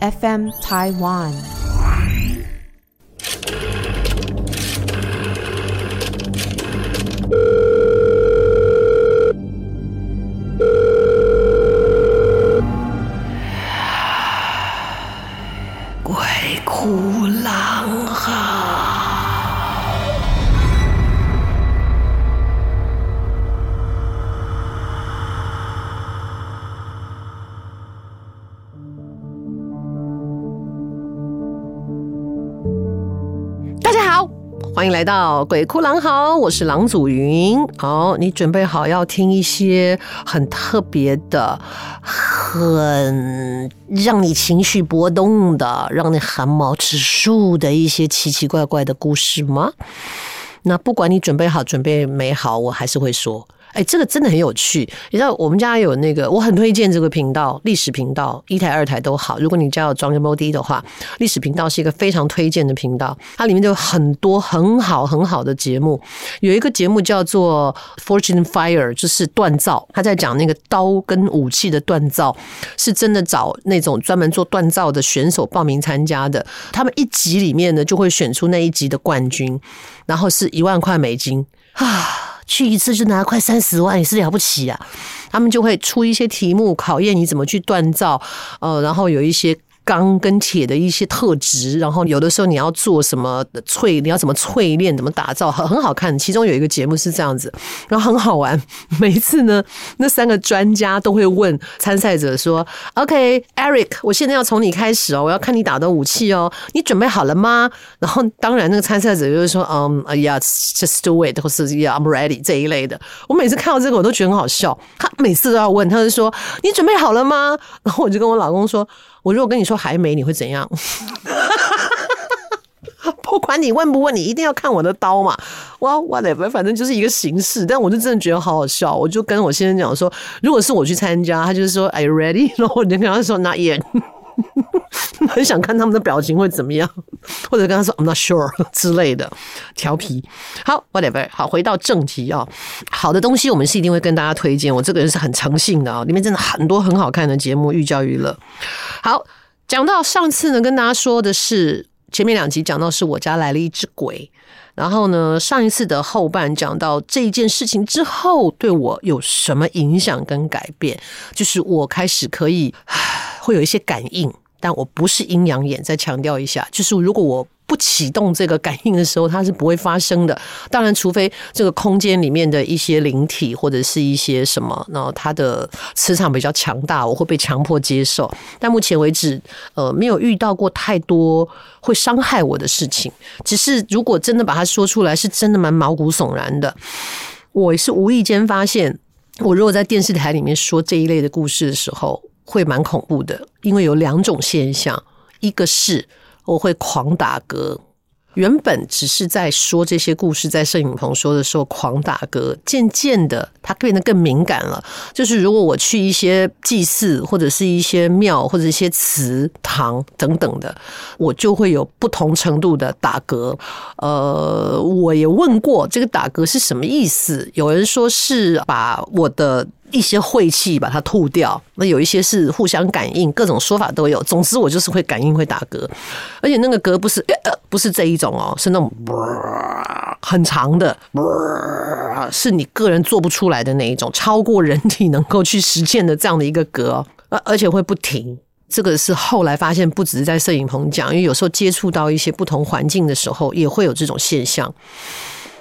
FM Taiwan。来到鬼哭狼嚎，我是狼祖云。好，你准备好要听一些很特别的、很让你情绪波动的、让你汗毛直竖的一些奇奇怪怪的故事吗？那不管你准备好准备没好，我还是会说。哎，这个真的很有趣。你知道我们家有那个，我很推荐这个频道，历史频道，一台二台都好。如果你家有装 MOD 的话，历史频道是一个非常推荐的频道。它里面就有很多很好很好的节目。有一个节目叫做《Fortune Fire》，就是锻造。他在讲那个刀跟武器的锻造，是真的找那种专门做锻造的选手报名参加的。他们一集里面呢，就会选出那一集的冠军，然后是一万块美金啊。去一次就拿快三十万也是了不起啊！他们就会出一些题目考验你怎么去锻造，呃，然后有一些。钢跟铁的一些特质，然后有的时候你要做什么淬，你要怎么淬炼，怎么打造，很很好看。其中有一个节目是这样子，然后很好玩。每一次呢，那三个专家都会问参赛者说：“OK，Eric，我现在要从你开始哦，我要看你打的武器哦，你准备好了吗？”然后当然那个参赛者就是说：“嗯，哎呀，just do it，或是 Yeah，I'm ready 这一类的。”我每次看到这个我都觉得很好笑。他每次都要问，他就说：“你准备好了吗？”然后我就跟我老公说。我如果跟你说还没，你会怎样？不管你问不问，你一定要看我的刀嘛。哇哇嘞反正就是一个形式。但我就真的觉得好好笑。我就跟我先生讲说，如果是我去参加，他就是说，Are you ready？然后我就跟他说，Not yet。很想看他们的表情会怎么样，或者跟他说 I'm not sure 之类的调皮。好，whatever，好，回到正题啊。好的东西我们是一定会跟大家推荐。我这个人是很诚信的啊，里面真的很多很好看的节目，寓教于乐。好，讲到上次呢，跟大家说的是前面两集讲到是我家来了一只鬼，然后呢，上一次的后半讲到这一件事情之后对我有什么影响跟改变，就是我开始可以。会有一些感应，但我不是阴阳眼。再强调一下，就是如果我不启动这个感应的时候，它是不会发生的。当然，除非这个空间里面的一些灵体或者是一些什么，然后它的磁场比较强大，我会被强迫接受。但目前为止，呃，没有遇到过太多会伤害我的事情。只是如果真的把它说出来，是真的蛮毛骨悚然的。我是无意间发现，我如果在电视台里面说这一类的故事的时候。会蛮恐怖的，因为有两种现象，一个是我会狂打嗝。原本只是在说这些故事，在摄影棚说的时候狂打嗝，渐渐的它变得更敏感了。就是如果我去一些祭祀，或者是一些庙，或者一些祠堂等等的，我就会有不同程度的打嗝。呃，我也问过这个打嗝是什么意思，有人说是把我的。一些晦气把它吐掉，那有一些是互相感应，各种说法都有。总之我就是会感应会打嗝，而且那个嗝不是呃不是这一种哦，是那种很长的，是你个人做不出来的那一种，超过人体能够去实践的这样的一个嗝，而而且会不停。这个是后来发现，不只是在摄影棚讲，因为有时候接触到一些不同环境的时候，也会有这种现象。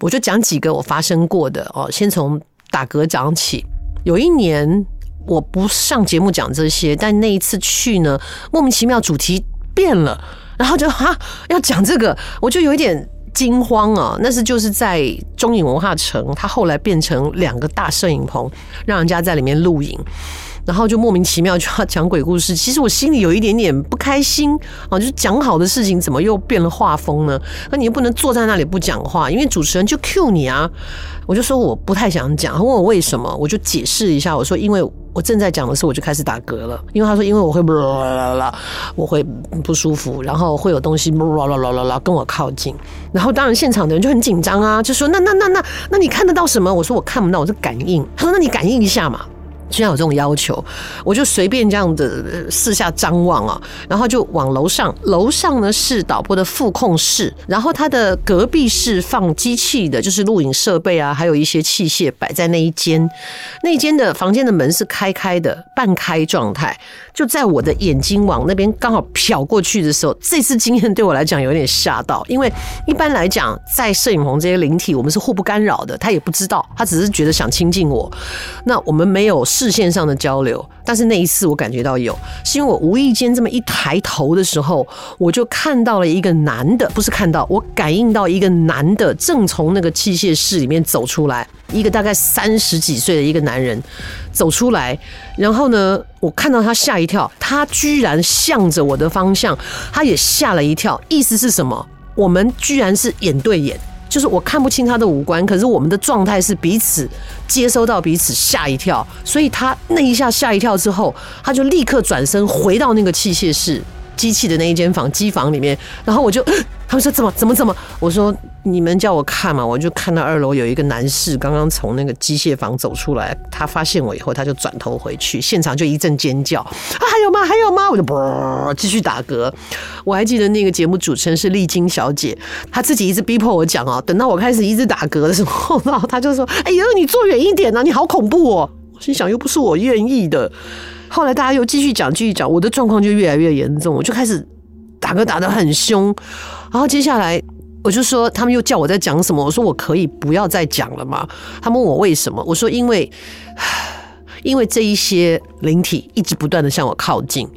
我就讲几个我发生过的哦，先从打嗝讲起。有一年我不上节目讲这些，但那一次去呢，莫名其妙主题变了，然后就哈要讲这个，我就有一点惊慌啊。那是就是在中影文化城，它后来变成两个大摄影棚，让人家在里面录影。然后就莫名其妙就要讲鬼故事。其实我心里有一点点不开心啊，就是讲好的事情怎么又变了画风呢？那你又不能坐在那里不讲话，因为主持人就 cue 你啊。我就说我不太想讲，他问我为什么，我就解释一下，我说因为我正在讲的时候我就开始打嗝了，因为他说因为我会啦啦啦，我会不舒服，然后会有东西啦啦啦啦啦跟我靠近，然后当然现场的人就很紧张啊，就说那那那那那你看得到什么？我说我看不到，我是感应。他说那你感应一下嘛。居然有这种要求，我就随便这样的四下张望啊，然后就往楼上。楼上呢是导播的副控室，然后他的隔壁是放机器的，就是录影设备啊，还有一些器械摆在那一间。那间的房间的门是开开的，半开状态。就在我的眼睛往那边刚好瞟过去的时候，这次经验对我来讲有点吓到，因为一般来讲，在摄影棚这些灵体，我们是互不干扰的，他也不知道，他只是觉得想亲近我。那我们没有视线上的交流，但是那一次我感觉到有，是因为我无意间这么一抬头的时候，我就看到了一个男的，不是看到，我感应到一个男的正从那个器械室里面走出来。一个大概三十几岁的一个男人走出来，然后呢，我看到他吓一跳，他居然向着我的方向，他也吓了一跳。意思是什么？我们居然是眼对眼，就是我看不清他的五官，可是我们的状态是彼此接收到彼此吓一跳，所以他那一下吓一跳之后，他就立刻转身回到那个器械室。机器的那一间房机房里面，然后我就 他们说怎么怎么怎么？我说你们叫我看嘛，我就看到二楼有一个男士刚刚从那个机械房走出来，他发现我以后，他就转头回去，现场就一阵尖叫啊，还有吗？还有吗？我就啵继续打嗝。我还记得那个节目主持人是丽晶小姐，她自己一直逼迫我讲哦，等到我开始一直打嗝的时候，然后她就说：“哎呀，你坐远一点啊，你好恐怖哦！”我心想又不是我愿意的。后来大家又继续讲，继续讲，我的状况就越来越严重，我就开始打嗝打得很凶。然后接下来我就说，他们又叫我在讲什么？我说我可以不要再讲了吗？他们问我为什么？我说因为，因为这一些灵体一直不断的向我靠近。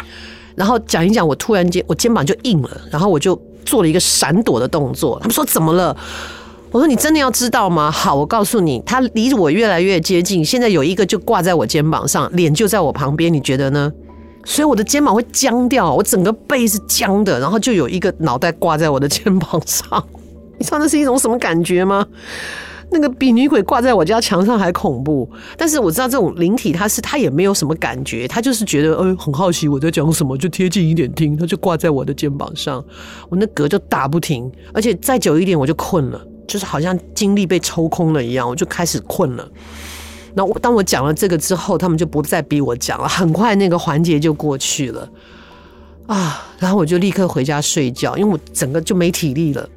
然后讲一讲，我突然间我肩膀就硬了，然后我就做了一个闪躲的动作。他们说怎么了？我说你真的要知道吗？好，我告诉你，他离我越来越接近，现在有一个就挂在我肩膀上，脸就在我旁边，你觉得呢？所以我的肩膀会僵掉，我整个背是僵的，然后就有一个脑袋挂在我的肩膀上，你知道那是一种什么感觉吗？那个比女鬼挂在我家墙上还恐怖。但是我知道这种灵体，他是他也没有什么感觉，他就是觉得哎很好奇我在讲什么，就贴近一点听，他就挂在我的肩膀上，我那嗝就打不停，而且再久一点我就困了。就是好像精力被抽空了一样，我就开始困了。那我当我讲了这个之后，他们就不再逼我讲了，很快那个环节就过去了啊。然后我就立刻回家睡觉，因为我整个就没体力了。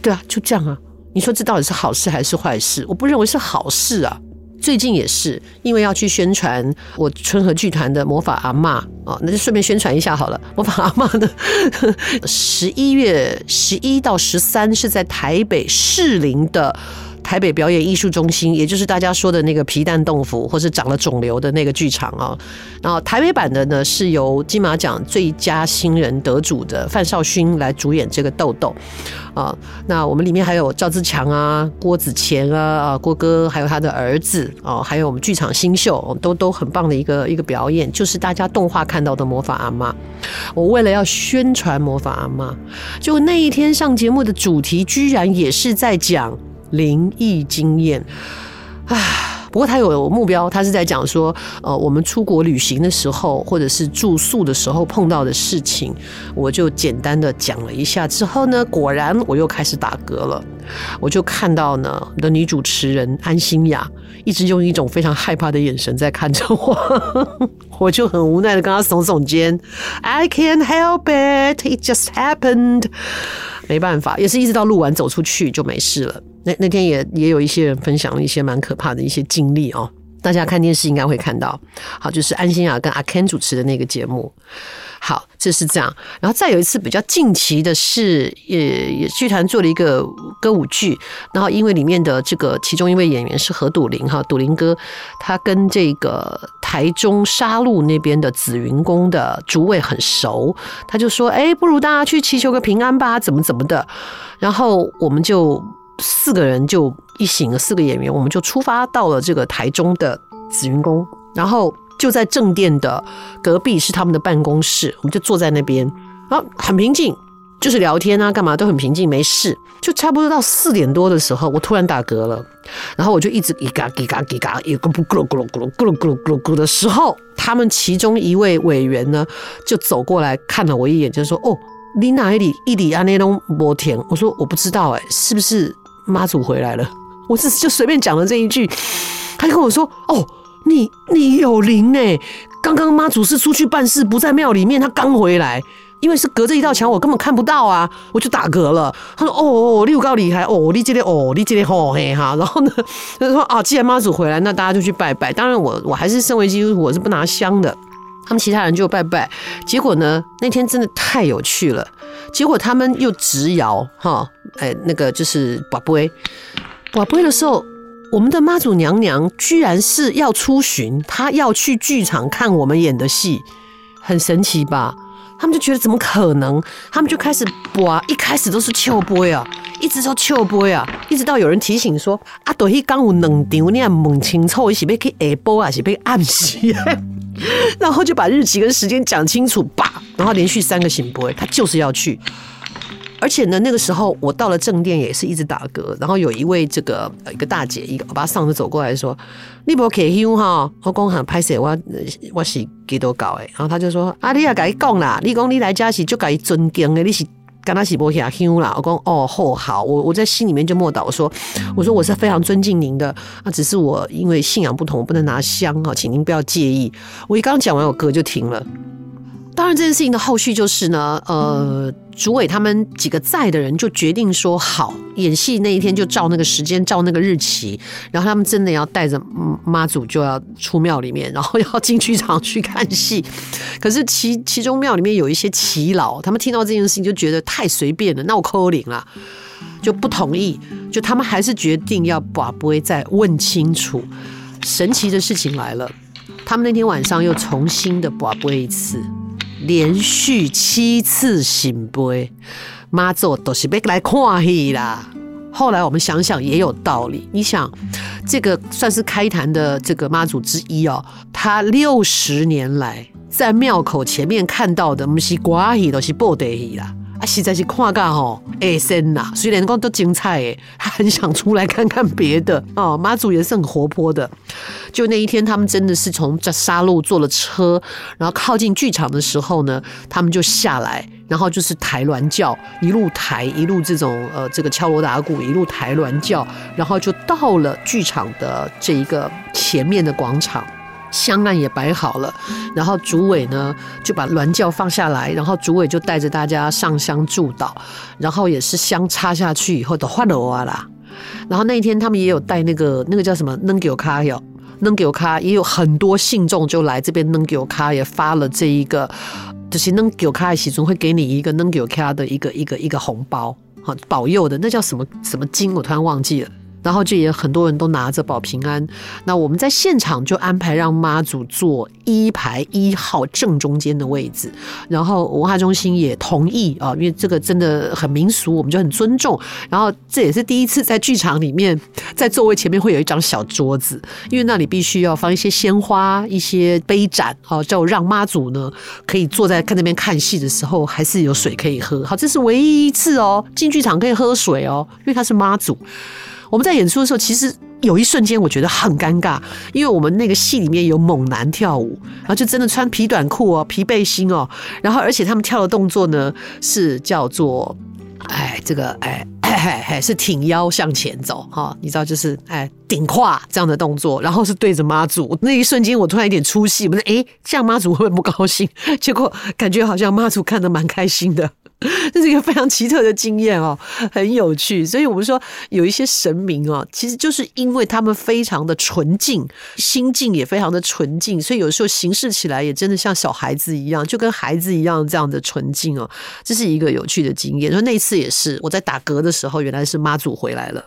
对啊，就这样啊。你说这到底是好事还是坏事？我不认为是好事啊。最近也是因为要去宣传我春和剧团的魔法阿嬷哦，那就顺便宣传一下好了。魔法阿嬷的 十一月十一到十三是在台北士林的。台北表演艺术中心，也就是大家说的那个皮蛋豆腐，或是长了肿瘤的那个剧场啊。然后台北版的呢，是由金马奖最佳新人得主的范少勋来主演这个豆豆啊。那我们里面还有赵自强啊、郭子乾啊、啊郭哥，还有他的儿子哦，还有我们剧场新秀，都都很棒的一个一个表演，就是大家动画看到的魔法阿妈。我为了要宣传魔法阿嬷，就那一天上节目的主题，居然也是在讲。灵异经验啊，不过他有目标，他是在讲说，呃，我们出国旅行的时候，或者是住宿的时候碰到的事情，我就简单的讲了一下。之后呢，果然我又开始打嗝了，我就看到呢，我的女主持人安心雅一直用一种非常害怕的眼神在看着我，我就很无奈的跟她耸耸肩，I can't help it, it just happened。没办法，也是一直到录完走出去就没事了。那那天也也有一些人分享了一些蛮可怕的一些经历哦，大家看电视应该会看到。好，就是安心雅跟阿 Ken 主持的那个节目。好，这是这样。然后再有一次比较近期的是，也也剧团做了一个歌舞剧，然后因为里面的这个其中一位演员是何笃霖哈，笃霖哥，他跟这个台中沙鹿那边的紫云宫的主委很熟，他就说，哎，不如大家去祈求个平安吧，怎么怎么的。然后我们就四个人就一行四个演员，我们就出发到了这个台中的紫云宫。然后就在正殿的隔壁是他们的办公室，我们就坐在那边，然后很平静，就是聊天啊，干嘛都很平静，没事。就差不多到四点多的时候，我突然打嗝了，然后我就一直叽嘎叽嘎叽嘎，一个咕噜咕噜咕噜咕噜咕噜咕噜的时候，他们其中一位委员呢就走过来看了我一眼，就说：“哦，你哪里一里安内东摩田？”我说：“我不知道，哎，是不是妈祖回来了？”我只是就随便讲了这一句，他就跟我说：“哦。”你你有灵哎！刚刚妈祖是出去办事，不在庙里面，他刚回来，因为是隔着一道墙，我根本看不到啊，我就打嗝了。他说：“哦哦，你有够厉害哦，你这里哦，你这里吼嘿哈。”然后呢，他说：“啊，既然妈祖回来，那大家就去拜拜。当然我，我我还是身为基督徒，我是不拿香的。他们其他人就拜拜。结果呢，那天真的太有趣了。结果他们又直摇哈，哎，那个就是跋杯，跋杯的时候。我们的妈祖娘娘居然是要出巡，她要去剧场看我们演的戏，很神奇吧？他们就觉得怎么可能？他们就开始播，一开始都是笑杯啊，一直到笑杯啊，一直到有人提醒说：“啊，对，迄刚有两场，你要问清楚，是要去下播啊，是被暗戏。”然后就把日期跟时间讲清楚吧，然后连续三个醒杯，他就是要去。而且呢，那个时候我到了正殿也是一直打嗝，然后有一位这个一个大姐，一个我把她上次走过来说：“你不可以休哈，我讲很拍谢我我是几多搞诶。”然后他就说：“啊，你也该讲啦，你讲你来家是就该尊敬的，你是跟他是不下休啦。”我讲：“哦，好，好，我我在心里面就默祷，我说我说我是非常尊敬您的啊，只是我因为信仰不同，我不能拿香哈，请您不要介意。”我一刚讲完，我嗝就停了。当然，这件事情的后续就是呢，呃，主委他们几个在的人就决定说，好，演戏那一天就照那个时间，照那个日期，然后他们真的要带着妈祖就要出庙里面，然后要进剧场去看戏。可是其其中庙里面有一些耆老，他们听到这件事情就觉得太随便了，那我扣零了，就不同意，就他们还是决定要把不会再问清楚。神奇的事情来了，他们那天晚上又重新的把不一次。连续七次醒杯，妈祖都是要来看戏啦。后来我们想想也有道理，你想，这个算是开坛的这个妈祖之一哦，他六十年来在庙口前面看到的，不是瓜戏，都是布袋戏啦。啊，实在是看噶吼，哎，神呐！虽然讲都精彩诶，他 很想出来看看别的哦。妈祖也是很活泼的。就那一天，他们真的是从这沙路坐了车，然后靠近剧场的时候呢，他们就下来，然后就是抬銮轿，一路抬，一路这种呃，这个敲锣打鼓，一路抬銮轿，然后就到了剧场的这一个前面的广场。香案也摆好了，然后主委呢就把銮轿放下来，然后主委就带着大家上香祝祷，然后也是香插下去以后的换了哇啦。然后那一天他们也有带那个那个叫什么能给卡哟，能给卡也有很多信众就来这边能给卡也发了这一个，就是能给卡的时阵会给你一个能给卡的一个一个一个红包，好保佑的，那叫什么什么经我突然忘记了。然后就也很多人都拿着保平安，那我们在现场就安排让妈祖坐一排一号正中间的位置，然后文化中心也同意啊，因为这个真的很民俗，我们就很尊重。然后这也是第一次在剧场里面，在座位前面会有一张小桌子，因为那里必须要放一些鲜花、一些杯盏，哦，就让妈祖呢可以坐在看那边看戏的时候，还是有水可以喝。好，这是唯一一次哦，进剧场可以喝水哦，因为他是妈祖。我们在演出的时候，其实有一瞬间我觉得很尴尬，因为我们那个戏里面有猛男跳舞，然后就真的穿皮短裤哦、皮背心哦，然后而且他们跳的动作呢是叫做，哎，这个 哎，哎，是挺腰向前走哈，你知道就是哎顶胯这样的动作，然后是对着妈祖，那一瞬间我突然有点出戏，我说哎，这样妈祖会不会不高兴？结果感觉好像妈祖看得蛮开心的。这是一个非常奇特的经验哦，很有趣。所以我们说有一些神明哦，其实就是因为他们非常的纯净，心境也非常的纯净，所以有时候行事起来也真的像小孩子一样，就跟孩子一样这样的纯净哦。这是一个有趣的经验。说那次也是我在打嗝的时候，原来是妈祖回来了。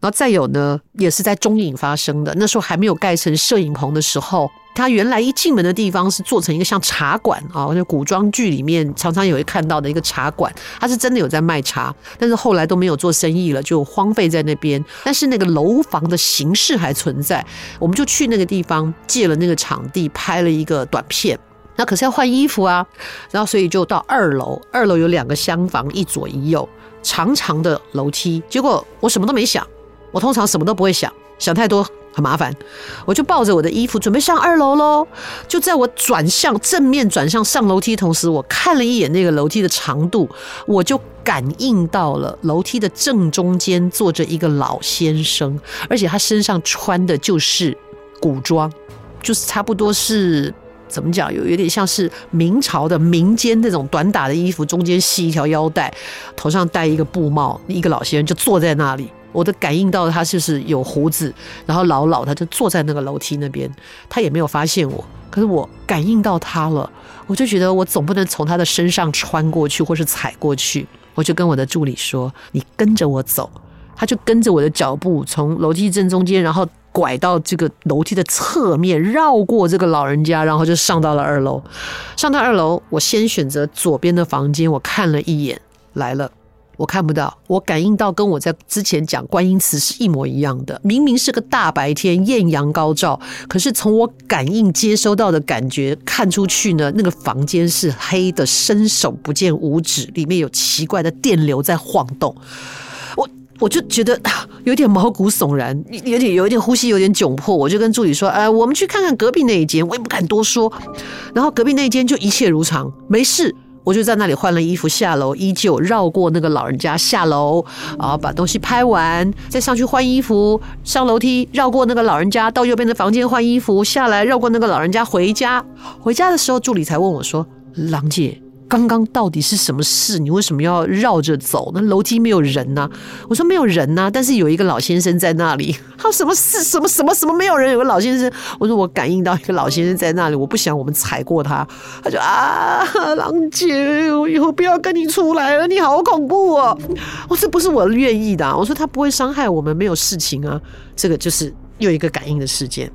然后再有呢，也是在中影发生的。那时候还没有盖成摄影棚的时候，它原来一进门的地方是做成一个像茶馆啊，就古装剧里面常常也会看到的一个茶馆。它是真的有在卖茶，但是后来都没有做生意了，就荒废在那边。但是那个楼房的形式还存在，我们就去那个地方借了那个场地拍了一个短片。那可是要换衣服啊，然后所以就到二楼，二楼有两个厢房，一左一右，长长的楼梯。结果我什么都没想。我通常什么都不会想，想太多很麻烦。我就抱着我的衣服准备上二楼喽。就在我转向正面转向上楼梯同时，我看了一眼那个楼梯的长度，我就感应到了楼梯的正中间坐着一个老先生，而且他身上穿的就是古装，就是差不多是怎么讲，有有点像是明朝的民间那种短打的衣服，中间系一条腰带，头上戴一个布帽，一个老先生就坐在那里。我的感应到他就是有胡子，然后老老，他就坐在那个楼梯那边，他也没有发现我，可是我感应到他了，我就觉得我总不能从他的身上穿过去或是踩过去，我就跟我的助理说：“你跟着我走。”他就跟着我的脚步从楼梯正中间，然后拐到这个楼梯的侧面，绕过这个老人家，然后就上到了二楼。上到二楼，我先选择左边的房间，我看了一眼，来了。我看不到，我感应到跟我在之前讲观音祠是一模一样的。明明是个大白天，艳阳高照，可是从我感应接收到的感觉看出去呢，那个房间是黑的，伸手不见五指，里面有奇怪的电流在晃动。我就觉得 有点毛骨悚然，有点有点呼吸有点窘迫。我就跟助理说：“哎，我们去看看隔壁那一间。”我也不敢多说。然后隔壁那一间就一切如常，没事。我就在那里换了衣服，下楼依旧绕过那个老人家下楼，啊，把东西拍完，再上去换衣服，上楼梯绕过那个老人家到右边的房间换衣服，下来绕过那个老人家回家。回家的时候，助理才问我说：“郎姐。”刚刚到底是什么事？你为什么要绕着走？那楼梯没有人呐、啊？我说没有人呐、啊，但是有一个老先生在那里。他说什么事？什么什么什么没有人？有个老先生。我说我感应到一个老先生在那里，我不想我们踩过他。他就啊，郎姐，我以后不要跟你出来了，你好恐怖哦！我这不是我愿意的、我说他不会伤害我们，没有事情啊。这个就是又一个感应的事件。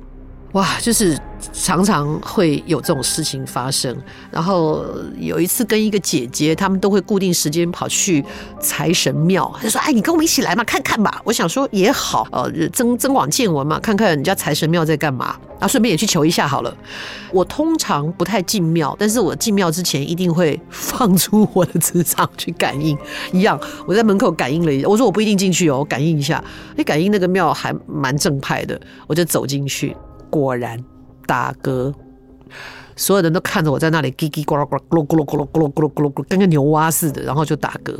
哇，就是常常会有这种事情发生。然后有一次跟一个姐姐，他们都会固定时间跑去财神庙，就说：“哎，你跟我们一起来嘛，看看吧。”我想说也好，呃，增增广见闻嘛，看看人家财神庙在干嘛，然后顺便也去求一下好了。我通常不太进庙，但是我进庙之前一定会放出我的磁场去感应。一样，我在门口感应了一下，我说我不一定进去哦，我感应一下。哎，感应那个庙还蛮正派的，我就走进去。果然打嗝，所有人都看着我在那里叽叽呱呱咕噜咕噜咕噜咕噜咕噜咕噜咕，跟个牛蛙似的，然后就打嗝。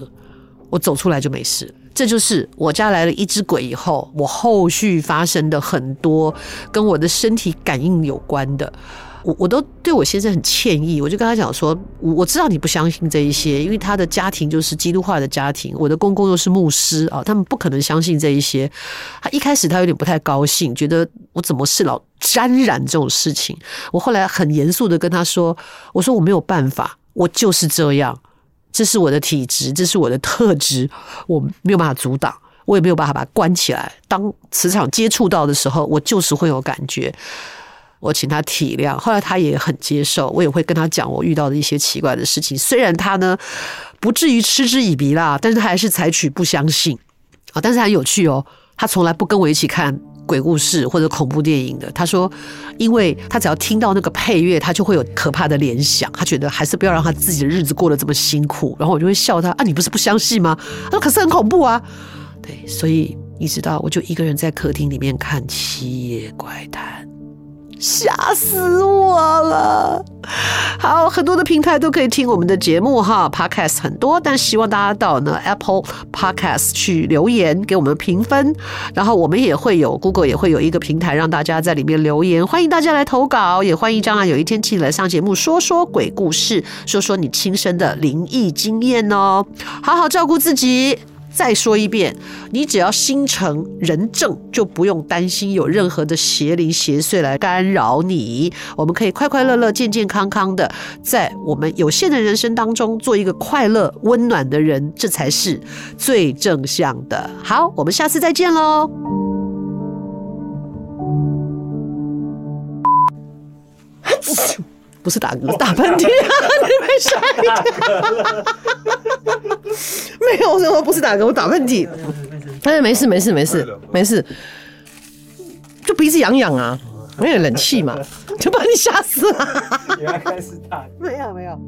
我走出来就没事。这就是我家来了一只鬼以后，我后续发生的很多跟我的身体感应有关的。我我都对我先生很歉意，我就跟他讲说，我知道你不相信这一些，因为他的家庭就是基督化的家庭，我的公公又是牧师啊，他们不可能相信这一些。他一开始他有点不太高兴，觉得我怎么是老沾染这种事情。我后来很严肃的跟他说，我说我没有办法，我就是这样，这是我的体质，这是我的特质，我没有办法阻挡，我也没有办法把它关起来。当磁场接触到的时候，我就是会有感觉。我请他体谅，后来他也很接受，我也会跟他讲我遇到的一些奇怪的事情。虽然他呢不至于嗤之以鼻啦，但是他还是采取不相信啊。但是很有趣哦，他从来不跟我一起看鬼故事或者恐怖电影的。他说，因为他只要听到那个配乐，他就会有可怕的联想。他觉得还是不要让他自己的日子过得这么辛苦。然后我就会笑他啊，你不是不相信吗？他说可是很恐怖啊。对，所以你知道，我就一个人在客厅里面看《七夜怪谈》。吓死我了！好，很多的平台都可以听我们的节目哈，Podcast 很多，但希望大家到呢 Apple Podcast 去留言给我们评分，然后我们也会有 Google 也会有一个平台让大家在里面留言，欢迎大家来投稿，也欢迎将来有一天请你来上节目说说鬼故事，说说你亲身的灵异经验哦。好好照顾自己，再说一遍，你只要心诚人正，就不用担心有任何的邪灵邪祟来干扰你。我们可以快快乐乐、健健康康的，在我们有限的人生当中，做一个快乐、温暖的人，这才是最正向的。好，我们下次再见喽。不是打嗝，打喷嚏啊！你被吓一跳？没有，我说不是打嗝，我打喷嚏。但是没事，没事，没事，没事，就鼻子痒痒啊，没有点冷气嘛，就把你吓死了。原来开始打，没有，没有。